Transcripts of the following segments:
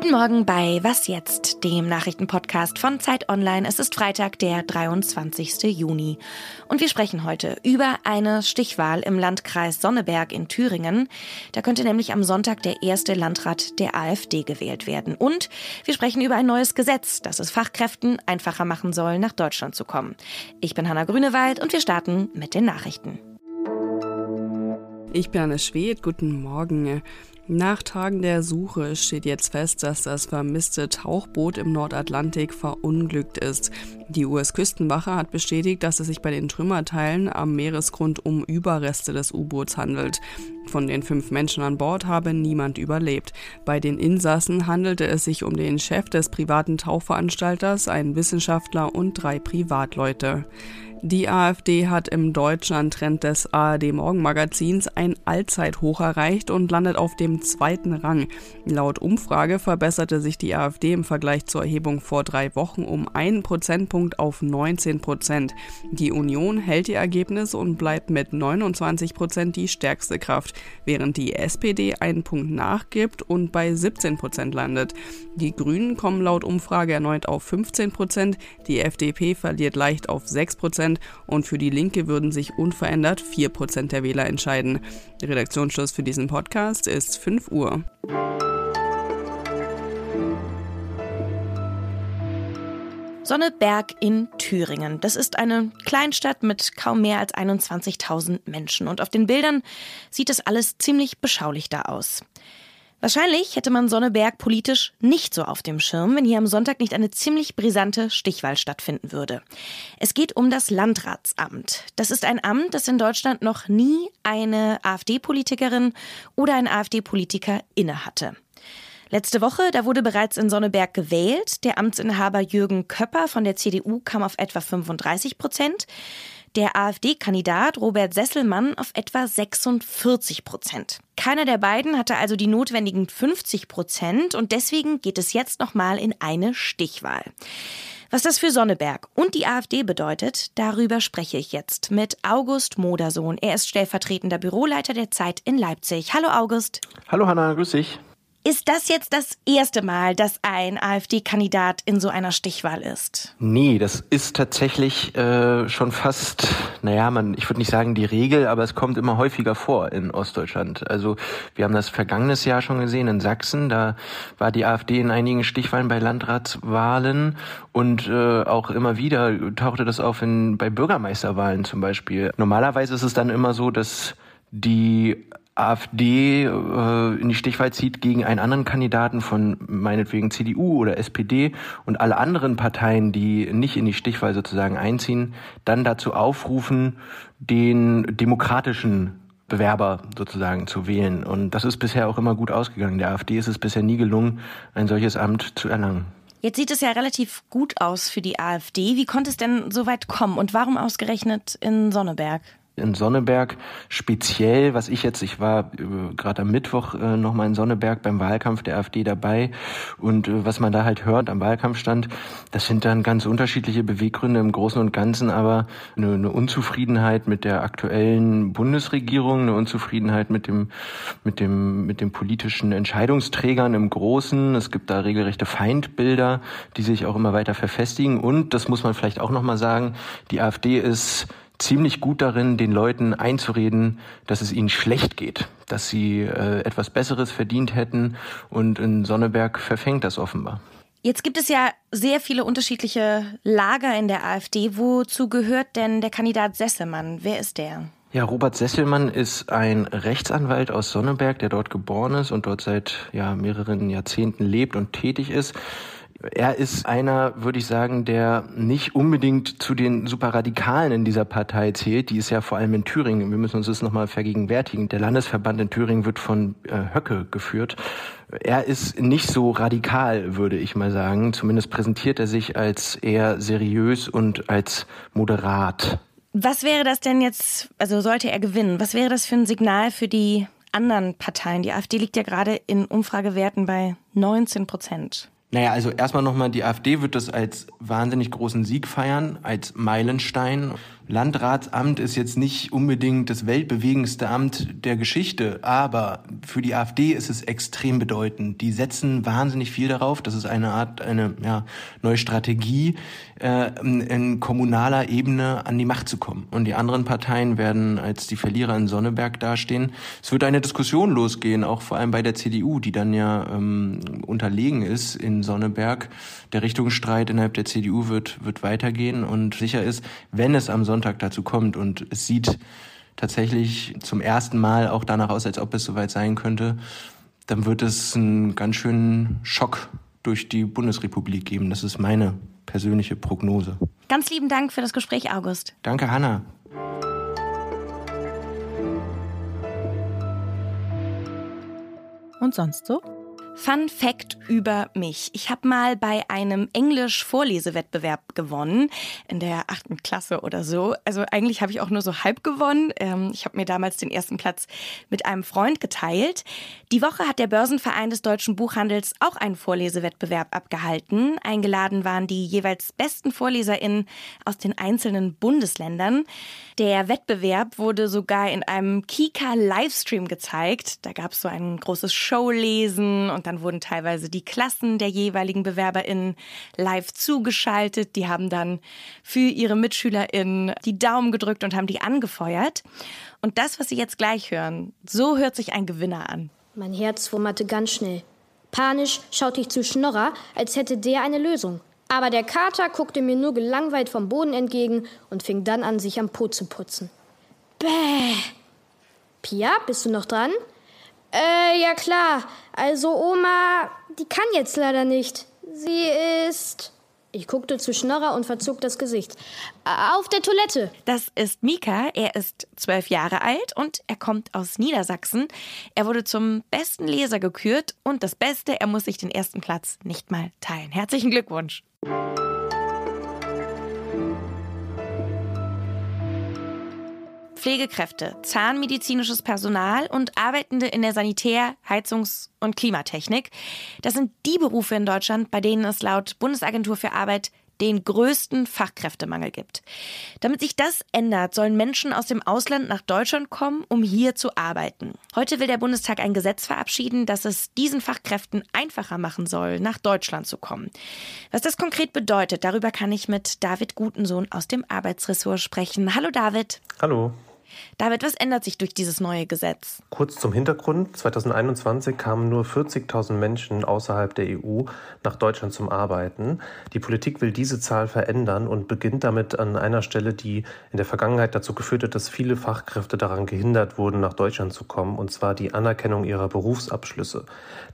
Guten Morgen bei Was jetzt, dem Nachrichtenpodcast von Zeit Online. Es ist Freitag, der 23. Juni. Und wir sprechen heute über eine Stichwahl im Landkreis Sonneberg in Thüringen. Da könnte nämlich am Sonntag der erste Landrat der AfD gewählt werden. Und wir sprechen über ein neues Gesetz, das es Fachkräften einfacher machen soll, nach Deutschland zu kommen. Ich bin Hanna Grünewald und wir starten mit den Nachrichten. Ich bin Anne Schwed. Guten Morgen. Nach Tagen der Suche steht jetzt fest, dass das vermisste Tauchboot im Nordatlantik verunglückt ist. Die US-Küstenwache hat bestätigt, dass es sich bei den Trümmerteilen am Meeresgrund um Überreste des U-Boots handelt. Von den fünf Menschen an Bord habe niemand überlebt. Bei den Insassen handelte es sich um den Chef des privaten Tauchveranstalters, einen Wissenschaftler und drei Privatleute. Die AfD hat im Deutschland-Trend des ARD Morgenmagazins ein Allzeithoch erreicht und landet auf dem zweiten Rang. Laut Umfrage verbesserte sich die AfD im Vergleich zur Erhebung vor drei Wochen um einen Prozentpunkt auf 19 Prozent. Die Union hält ihr Ergebnis und bleibt mit 29 Prozent die stärkste Kraft, während die SPD einen Punkt nachgibt und bei 17 Prozent landet. Die Grünen kommen laut Umfrage erneut auf 15 Prozent, die FDP verliert leicht auf 6 Prozent Prozent und für die Linke würden sich unverändert 4 Prozent der Wähler entscheiden. Redaktionsschluss für diesen Podcast ist 5 Uhr. Sonneberg in Thüringen. Das ist eine Kleinstadt mit kaum mehr als 21.000 Menschen. Und auf den Bildern sieht es alles ziemlich beschaulich da aus. Wahrscheinlich hätte man Sonneberg politisch nicht so auf dem Schirm, wenn hier am Sonntag nicht eine ziemlich brisante Stichwahl stattfinden würde. Es geht um das Landratsamt. Das ist ein Amt, das in Deutschland noch nie eine AfD-Politikerin oder ein AfD-Politiker innehatte. Letzte Woche, da wurde bereits in Sonneberg gewählt. Der Amtsinhaber Jürgen Köpper von der CDU kam auf etwa 35 Prozent der AfD-Kandidat Robert Sesselmann auf etwa 46 Prozent. Keiner der beiden hatte also die notwendigen 50 Prozent und deswegen geht es jetzt nochmal in eine Stichwahl. Was das für Sonneberg und die AfD bedeutet, darüber spreche ich jetzt mit August Modersohn. Er ist stellvertretender Büroleiter der Zeit in Leipzig. Hallo August. Hallo Hanna, grüß dich. Ist das jetzt das erste Mal, dass ein AfD-Kandidat in so einer Stichwahl ist? Nee, das ist tatsächlich äh, schon fast, naja, man, ich würde nicht sagen die Regel, aber es kommt immer häufiger vor in Ostdeutschland. Also wir haben das vergangenes Jahr schon gesehen in Sachsen, da war die AfD in einigen Stichwahlen bei Landratswahlen und äh, auch immer wieder tauchte das auf in, bei Bürgermeisterwahlen zum Beispiel. Normalerweise ist es dann immer so, dass die AfD äh, in die Stichwahl zieht gegen einen anderen Kandidaten von meinetwegen CDU oder SPD und alle anderen Parteien, die nicht in die Stichwahl sozusagen einziehen, dann dazu aufrufen, den demokratischen Bewerber sozusagen zu wählen. Und das ist bisher auch immer gut ausgegangen. Der AfD ist es bisher nie gelungen, ein solches Amt zu erlangen. Jetzt sieht es ja relativ gut aus für die AfD. Wie konnte es denn so weit kommen und warum ausgerechnet in Sonneberg? In Sonneberg. Speziell, was ich jetzt, ich war äh, gerade am Mittwoch äh, nochmal in Sonneberg beim Wahlkampf der AfD dabei. Und äh, was man da halt hört am Wahlkampfstand, das sind dann ganz unterschiedliche Beweggründe im Großen und Ganzen, aber eine, eine Unzufriedenheit mit der aktuellen Bundesregierung, eine Unzufriedenheit mit dem, mit dem, mit den politischen Entscheidungsträgern im Großen. Es gibt da regelrechte Feindbilder, die sich auch immer weiter verfestigen. Und, das muss man vielleicht auch nochmal sagen, die AfD ist ziemlich gut darin, den Leuten einzureden, dass es ihnen schlecht geht, dass sie äh, etwas Besseres verdient hätten und in Sonneberg verfängt das offenbar. Jetzt gibt es ja sehr viele unterschiedliche Lager in der AfD. Wozu gehört denn der Kandidat Sesselmann? Wer ist der? Ja, Robert Sesselmann ist ein Rechtsanwalt aus Sonneberg, der dort geboren ist und dort seit ja, mehreren Jahrzehnten lebt und tätig ist. Er ist einer, würde ich sagen, der nicht unbedingt zu den Superradikalen in dieser Partei zählt. Die ist ja vor allem in Thüringen. Wir müssen uns das nochmal vergegenwärtigen. Der Landesverband in Thüringen wird von äh, Höcke geführt. Er ist nicht so radikal, würde ich mal sagen. Zumindest präsentiert er sich als eher seriös und als moderat. Was wäre das denn jetzt, also sollte er gewinnen, was wäre das für ein Signal für die anderen Parteien? Die AfD liegt ja gerade in Umfragewerten bei 19 Prozent. Naja, also erstmal nochmal, die AfD wird das als wahnsinnig großen Sieg feiern, als Meilenstein. Landratsamt ist jetzt nicht unbedingt das weltbewegendste Amt der Geschichte, aber für die AfD ist es extrem bedeutend. Die setzen wahnsinnig viel darauf. Das ist eine Art, eine ja, neue Strategie, äh, in kommunaler Ebene an die Macht zu kommen. Und die anderen Parteien werden als die Verlierer in Sonneberg dastehen. Es wird eine Diskussion losgehen, auch vor allem bei der CDU, die dann ja ähm, unterlegen ist in Sonneberg. Der Richtungsstreit innerhalb der CDU wird, wird weitergehen und sicher ist, wenn es am Sonntag Sonntag dazu kommt. Und es sieht tatsächlich zum ersten Mal auch danach aus, als ob es soweit sein könnte. Dann wird es einen ganz schönen Schock durch die Bundesrepublik geben. Das ist meine persönliche Prognose. Ganz lieben Dank für das Gespräch, August. Danke, Hanna. Und sonst so? Fun Fact über mich. Ich habe mal bei einem Englisch-Vorlesewettbewerb gewonnen, in der achten Klasse oder so. Also eigentlich habe ich auch nur so halb gewonnen. Ähm, ich habe mir damals den ersten Platz mit einem Freund geteilt. Die Woche hat der Börsenverein des deutschen Buchhandels auch einen Vorlesewettbewerb abgehalten. Eingeladen waren die jeweils besten VorleserInnen aus den einzelnen Bundesländern. Der Wettbewerb wurde sogar in einem Kika-Livestream gezeigt. Da gab es so ein großes Showlesen und dann wurden teilweise die Klassen der jeweiligen BewerberInnen live zugeschaltet. Die haben dann für ihre MitschülerInnen die Daumen gedrückt und haben die angefeuert. Und das, was Sie jetzt gleich hören, so hört sich ein Gewinner an. Mein Herz wummerte ganz schnell. Panisch schaute ich zu Schnorrer, als hätte der eine Lösung. Aber der Kater guckte mir nur gelangweilt vom Boden entgegen und fing dann an, sich am Po zu putzen. Bäh! Pia, bist du noch dran? Äh, ja klar. Also Oma, die kann jetzt leider nicht. Sie ist. Ich guckte zu Schnorrer und verzog das Gesicht. Auf der Toilette. Das ist Mika. Er ist zwölf Jahre alt und er kommt aus Niedersachsen. Er wurde zum besten Leser gekürt und das Beste, er muss sich den ersten Platz nicht mal teilen. Herzlichen Glückwunsch. Pflegekräfte, zahnmedizinisches Personal und Arbeitende in der Sanitär-, Heizungs- und Klimatechnik. Das sind die Berufe in Deutschland, bei denen es laut Bundesagentur für Arbeit den größten Fachkräftemangel gibt. Damit sich das ändert, sollen Menschen aus dem Ausland nach Deutschland kommen, um hier zu arbeiten. Heute will der Bundestag ein Gesetz verabschieden, das es diesen Fachkräften einfacher machen soll, nach Deutschland zu kommen. Was das konkret bedeutet, darüber kann ich mit David Gutensohn aus dem Arbeitsressort sprechen. Hallo David. Hallo. David, was ändert sich durch dieses neue Gesetz? Kurz zum Hintergrund. 2021 kamen nur 40.000 Menschen außerhalb der EU nach Deutschland zum Arbeiten. Die Politik will diese Zahl verändern und beginnt damit an einer Stelle, die in der Vergangenheit dazu geführt hat, dass viele Fachkräfte daran gehindert wurden, nach Deutschland zu kommen, und zwar die Anerkennung ihrer Berufsabschlüsse.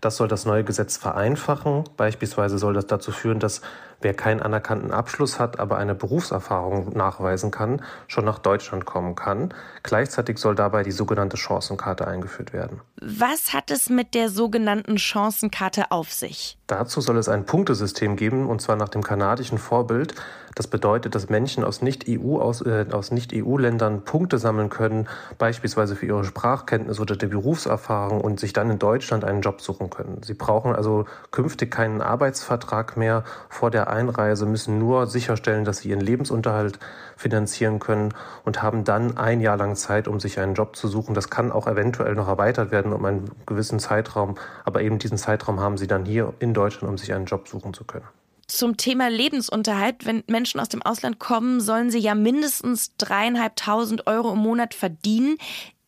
Das soll das neue Gesetz vereinfachen. Beispielsweise soll das dazu führen, dass wer keinen anerkannten Abschluss hat, aber eine Berufserfahrung nachweisen kann, schon nach Deutschland kommen kann. Gleichzeitig soll dabei die sogenannte Chancenkarte eingeführt werden. Was hat es mit der sogenannten Chancenkarte auf sich? Dazu soll es ein Punktesystem geben, und zwar nach dem kanadischen Vorbild. Das bedeutet, dass Menschen aus Nicht-EU aus, äh, aus Nicht-EU-Ländern Punkte sammeln können, beispielsweise für ihre Sprachkenntnis oder die Berufserfahrung und sich dann in Deutschland einen Job suchen können. Sie brauchen also künftig keinen Arbeitsvertrag mehr vor der Einreise, müssen nur sicherstellen, dass sie ihren Lebensunterhalt finanzieren können und haben dann ein Jahr lang Zeit, um sich einen Job zu suchen. Das kann auch eventuell noch erweitert werden um einen gewissen Zeitraum, aber eben diesen Zeitraum haben sie dann hier in Deutschland, um sich einen Job suchen zu können zum Thema Lebensunterhalt. Wenn Menschen aus dem Ausland kommen, sollen sie ja mindestens dreieinhalbtausend Euro im Monat verdienen.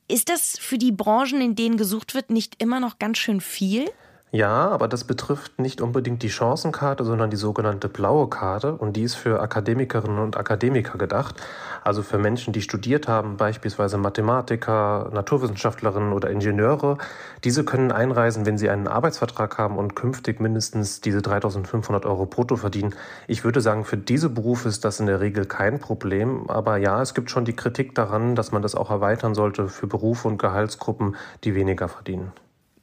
Ist das für die Branchen, in denen gesucht wird, nicht immer noch ganz schön viel? Ja, aber das betrifft nicht unbedingt die Chancenkarte, sondern die sogenannte blaue Karte und die ist für Akademikerinnen und Akademiker gedacht, also für Menschen, die studiert haben, beispielsweise Mathematiker, Naturwissenschaftlerinnen oder Ingenieure. Diese können einreisen, wenn sie einen Arbeitsvertrag haben und künftig mindestens diese 3500 Euro brutto verdienen. Ich würde sagen, für diese Berufe ist das in der Regel kein Problem, aber ja, es gibt schon die Kritik daran, dass man das auch erweitern sollte für Berufe und Gehaltsgruppen, die weniger verdienen.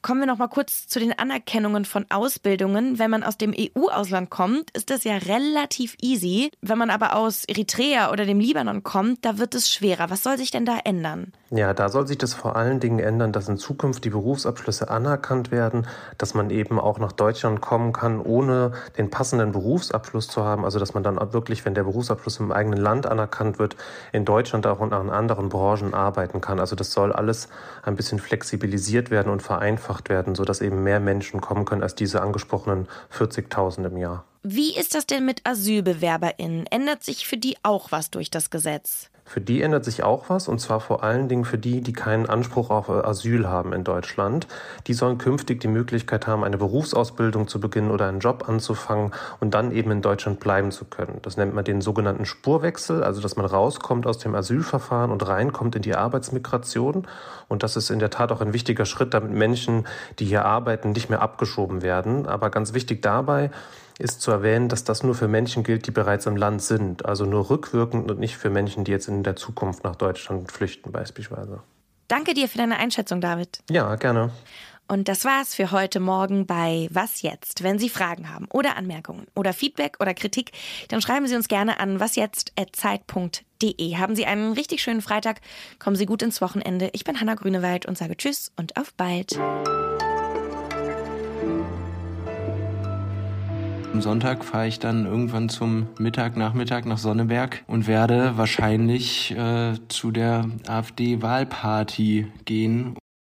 Kommen wir noch mal kurz zu den Anerkennungen von Ausbildungen. Wenn man aus dem EU-Ausland kommt, ist das ja relativ easy. Wenn man aber aus Eritrea oder dem Libanon kommt, da wird es schwerer. Was soll sich denn da ändern? Ja, da soll sich das vor allen Dingen ändern, dass in Zukunft die Berufsabschlüsse anerkannt werden, dass man eben auch nach Deutschland kommen kann, ohne den passenden Berufsabschluss zu haben. Also dass man dann wirklich, wenn der Berufsabschluss im eigenen Land anerkannt wird, in Deutschland auch und in anderen Branchen arbeiten kann. Also das soll alles ein bisschen flexibilisiert werden und vereinfacht werden, sodass eben mehr Menschen kommen können als diese angesprochenen 40.000 im Jahr. Wie ist das denn mit AsylbewerberInnen? Ändert sich für die auch was durch das Gesetz? Für die ändert sich auch was, und zwar vor allen Dingen für die, die keinen Anspruch auf Asyl haben in Deutschland. Die sollen künftig die Möglichkeit haben, eine Berufsausbildung zu beginnen oder einen Job anzufangen und dann eben in Deutschland bleiben zu können. Das nennt man den sogenannten Spurwechsel, also dass man rauskommt aus dem Asylverfahren und reinkommt in die Arbeitsmigration. Und das ist in der Tat auch ein wichtiger Schritt, damit Menschen, die hier arbeiten, nicht mehr abgeschoben werden. Aber ganz wichtig dabei, ist zu erwähnen, dass das nur für Menschen gilt, die bereits im Land sind, also nur rückwirkend und nicht für Menschen, die jetzt in der Zukunft nach Deutschland flüchten beispielsweise. Danke dir für deine Einschätzung, David. Ja, gerne. Und das war's für heute Morgen bei Was jetzt? Wenn Sie Fragen haben oder Anmerkungen oder Feedback oder Kritik, dann schreiben Sie uns gerne an wasjetzt@zeit.de. Haben Sie einen richtig schönen Freitag, kommen Sie gut ins Wochenende. Ich bin Hanna Grünewald und sage Tschüss und auf bald. Am Sonntag fahre ich dann irgendwann zum Mittag, Nachmittag nach Sonneberg und werde wahrscheinlich äh, zu der AfD-Wahlparty gehen.